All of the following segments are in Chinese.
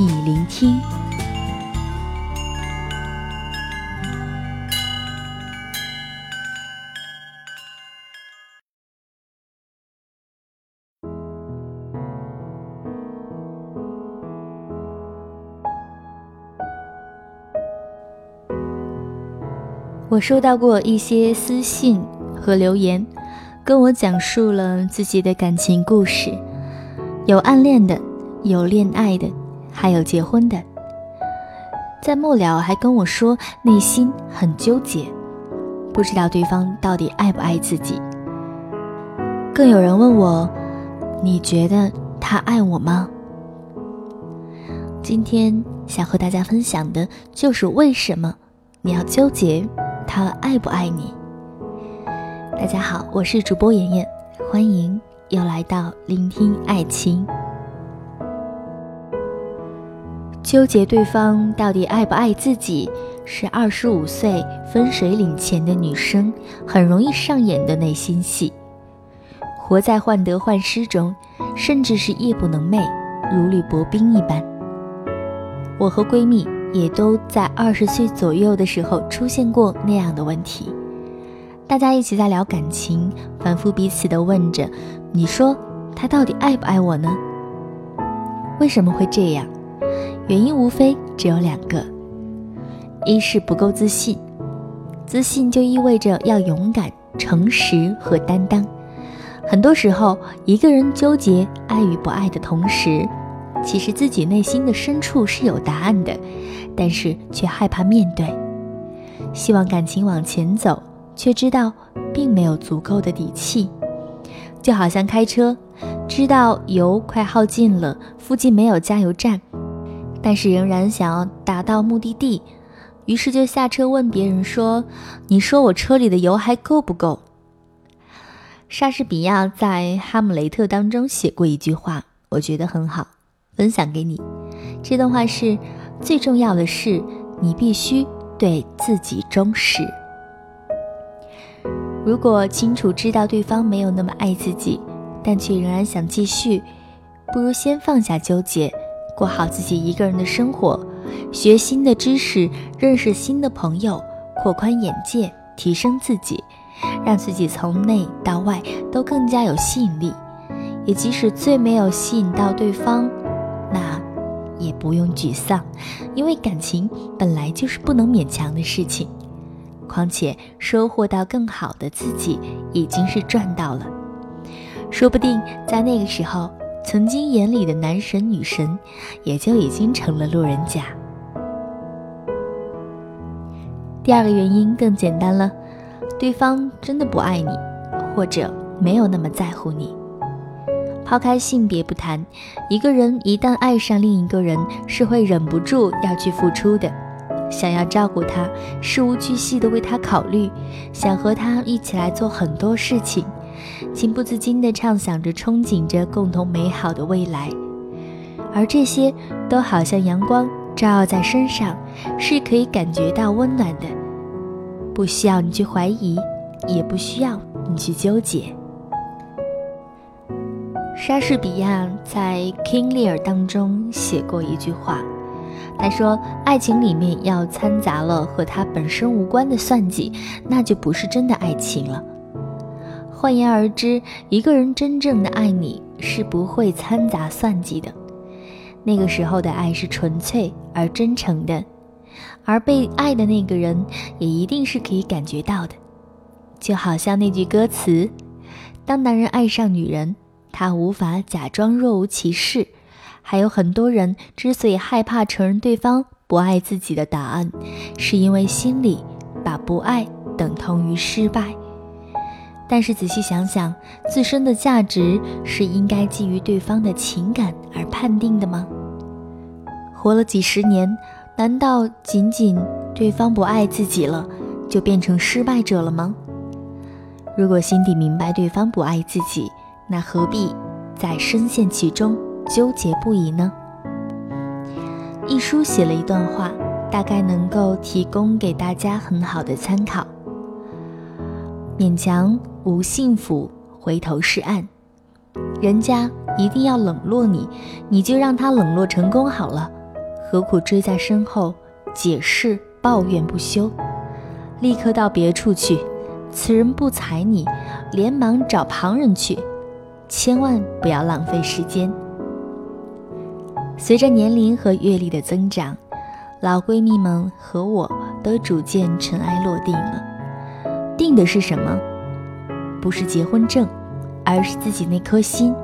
你聆听。我收到过一些私信和留言，跟我讲述了自己的感情故事，有暗恋的，有恋爱的。还有结婚的，在末了还跟我说内心很纠结，不知道对方到底爱不爱自己。更有人问我，你觉得他爱我吗？今天想和大家分享的就是为什么你要纠结他爱不爱你。大家好，我是主播妍妍，欢迎又来到聆听爱情。纠结对方到底爱不爱自己，是二十五岁分水岭前的女生很容易上演的内心戏，活在患得患失中，甚至是夜不能寐，如履薄冰一般。我和闺蜜也都在二十岁左右的时候出现过那样的问题，大家一起在聊感情，反复彼此的问着：“你说他到底爱不爱我呢？为什么会这样？”原因无非只有两个：一是不够自信，自信就意味着要勇敢、诚实和担当。很多时候，一个人纠结爱与不爱的同时，其实自己内心的深处是有答案的，但是却害怕面对。希望感情往前走，却知道并没有足够的底气。就好像开车，知道油快耗尽了，附近没有加油站。但是仍然想要达到目的地，于是就下车问别人说：“你说我车里的油还够不够？”莎士比亚在《哈姆雷特》当中写过一句话，我觉得很好，分享给你。这段话是：最重要的是你必须对自己忠实。如果清楚知道对方没有那么爱自己，但却仍然想继续，不如先放下纠结。过好自己一个人的生活，学新的知识，认识新的朋友，扩宽眼界，提升自己，让自己从内到外都更加有吸引力。也即使最没有吸引到对方，那也不用沮丧，因为感情本来就是不能勉强的事情。况且收获到更好的自己，已经是赚到了。说不定在那个时候。曾经眼里的男神女神，也就已经成了路人甲。第二个原因更简单了，对方真的不爱你，或者没有那么在乎你。抛开性别不谈，一个人一旦爱上另一个人，是会忍不住要去付出的，想要照顾他，事无巨细的为他考虑，想和他一起来做很多事情。情不自禁地畅想着、憧憬着共同美好的未来，而这些都好像阳光照耀在身上，是可以感觉到温暖的，不需要你去怀疑，也不需要你去纠结。莎士比亚在《King Lear》当中写过一句话，他说：“爱情里面要掺杂了和他本身无关的算计，那就不是真的爱情了。”换言而之，一个人真正的爱你是不会掺杂算计的，那个时候的爱是纯粹而真诚的，而被爱的那个人也一定是可以感觉到的。就好像那句歌词：“当男人爱上女人，他无法假装若无其事。”还有很多人之所以害怕承认对方不爱自己的答案，是因为心里把不爱等同于失败。但是仔细想想，自身的价值是应该基于对方的情感而判定的吗？活了几十年，难道仅仅对方不爱自己了，就变成失败者了吗？如果心底明白对方不爱自己，那何必再深陷其中，纠结不已呢？一书写了一段话，大概能够提供给大家很好的参考。勉强无幸福，回头是岸。人家一定要冷落你，你就让他冷落成功好了，何苦追在身后解释抱怨不休？立刻到别处去，此人不睬你，连忙找旁人去，千万不要浪费时间。随着年龄和阅历的增长，老闺蜜们和我都逐渐尘埃落定了。定的是什么？不是结婚证，而是自己那颗心。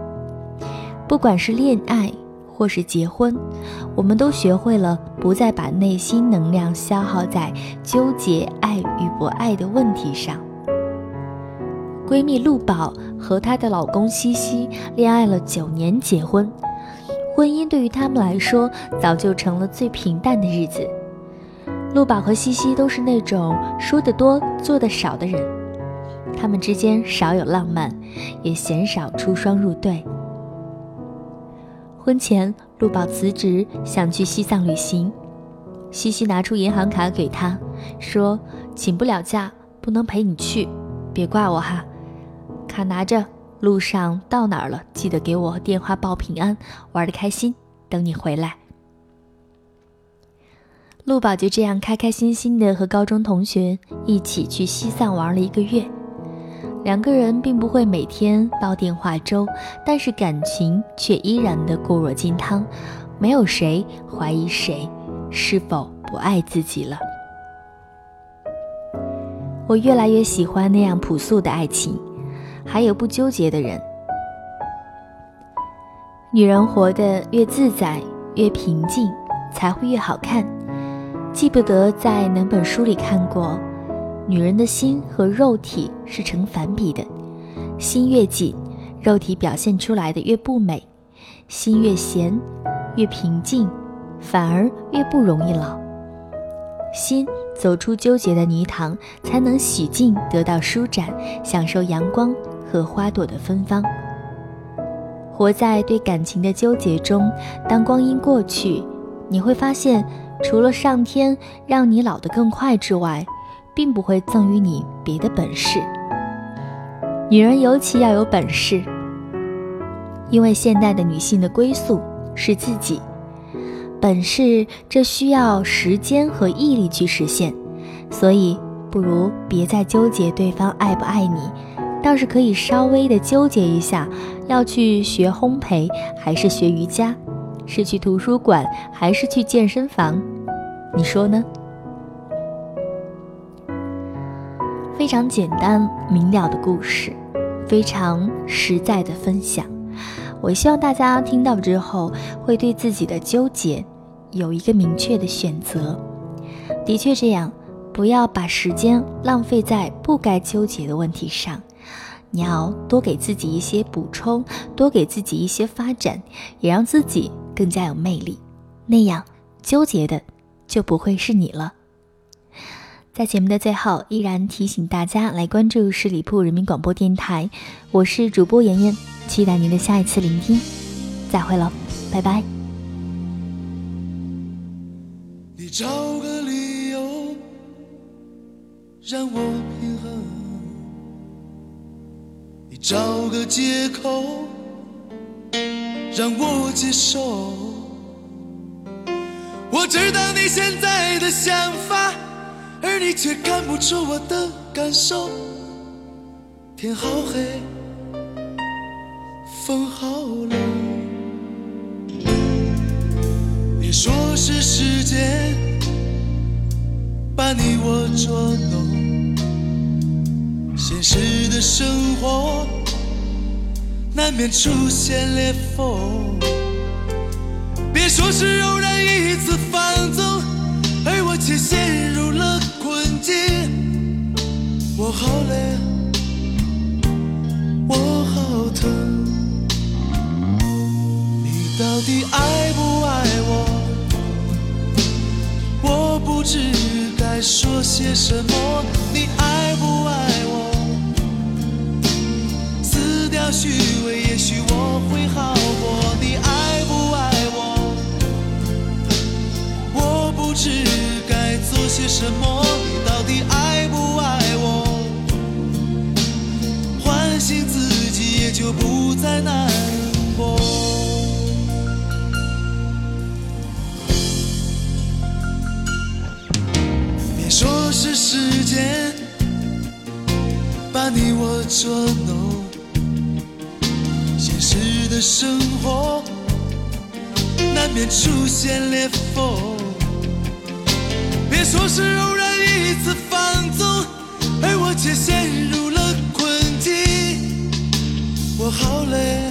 不管是恋爱或是结婚，我们都学会了不再把内心能量消耗在纠结爱与不爱的问题上。闺蜜陆宝和她的老公西西恋爱了九年，结婚。婚姻对于他们来说，早就成了最平淡的日子。陆宝和西西都是那种说得多做得少的人，他们之间少有浪漫，也鲜少出双入对。婚前，陆宝辞职想去西藏旅行，西西拿出银行卡给他，说：“请不了假，不能陪你去，别怪我哈。”卡拿着。路上到哪儿了？记得给我电话报平安，玩的开心，等你回来。陆宝就这样开开心心的和高中同学一起去西藏玩了一个月。两个人并不会每天煲电话粥，但是感情却依然的固若金汤，没有谁怀疑谁是否不爱自己了。我越来越喜欢那样朴素的爱情。还有不纠结的人。女人活得越自在、越平静，才会越好看。记不得在哪本书里看过，女人的心和肉体是成反比的，心越紧，肉体表现出来的越不美；心越闲，越平静，反而越不容易老。心走出纠结的泥塘，才能洗净，得到舒展，享受阳光。和花朵的芬芳。活在对感情的纠结中，当光阴过去，你会发现，除了上天让你老得更快之外，并不会赠予你别的本事。女人尤其要有本事，因为现代的女性的归宿是自己。本事这需要时间和毅力去实现，所以不如别再纠结对方爱不爱你。倒是可以稍微的纠结一下，要去学烘焙还是学瑜伽，是去图书馆还是去健身房，你说呢？非常简单明了的故事，非常实在的分享。我希望大家听到之后，会对自己的纠结有一个明确的选择。的确这样，不要把时间浪费在不该纠结的问题上。你要多给自己一些补充，多给自己一些发展，也让自己更加有魅力。那样纠结的就不会是你了。在节目的最后，依然提醒大家来关注十里铺人民广播电台，我是主播妍妍，期待您的下一次聆听。再会了，拜拜。你找个理由让我平衡。找个借口让我接受。我知道你现在的想法，而你却看不出我的感受。天好黑，风好冷。你说是时间把你我捉弄。现实的生活难免出现裂缝，别说是偶然一次放纵而我却陷入了困境。我好累我好疼。你到底爱不爱我？我不知该说些什么。些什么，你到底爱不爱我？唤醒自己，也就不再难过。别说是时间把你我捉弄，现实的生活难免出现裂缝。说是偶然一次放纵，而我却陷入了困境。我好累，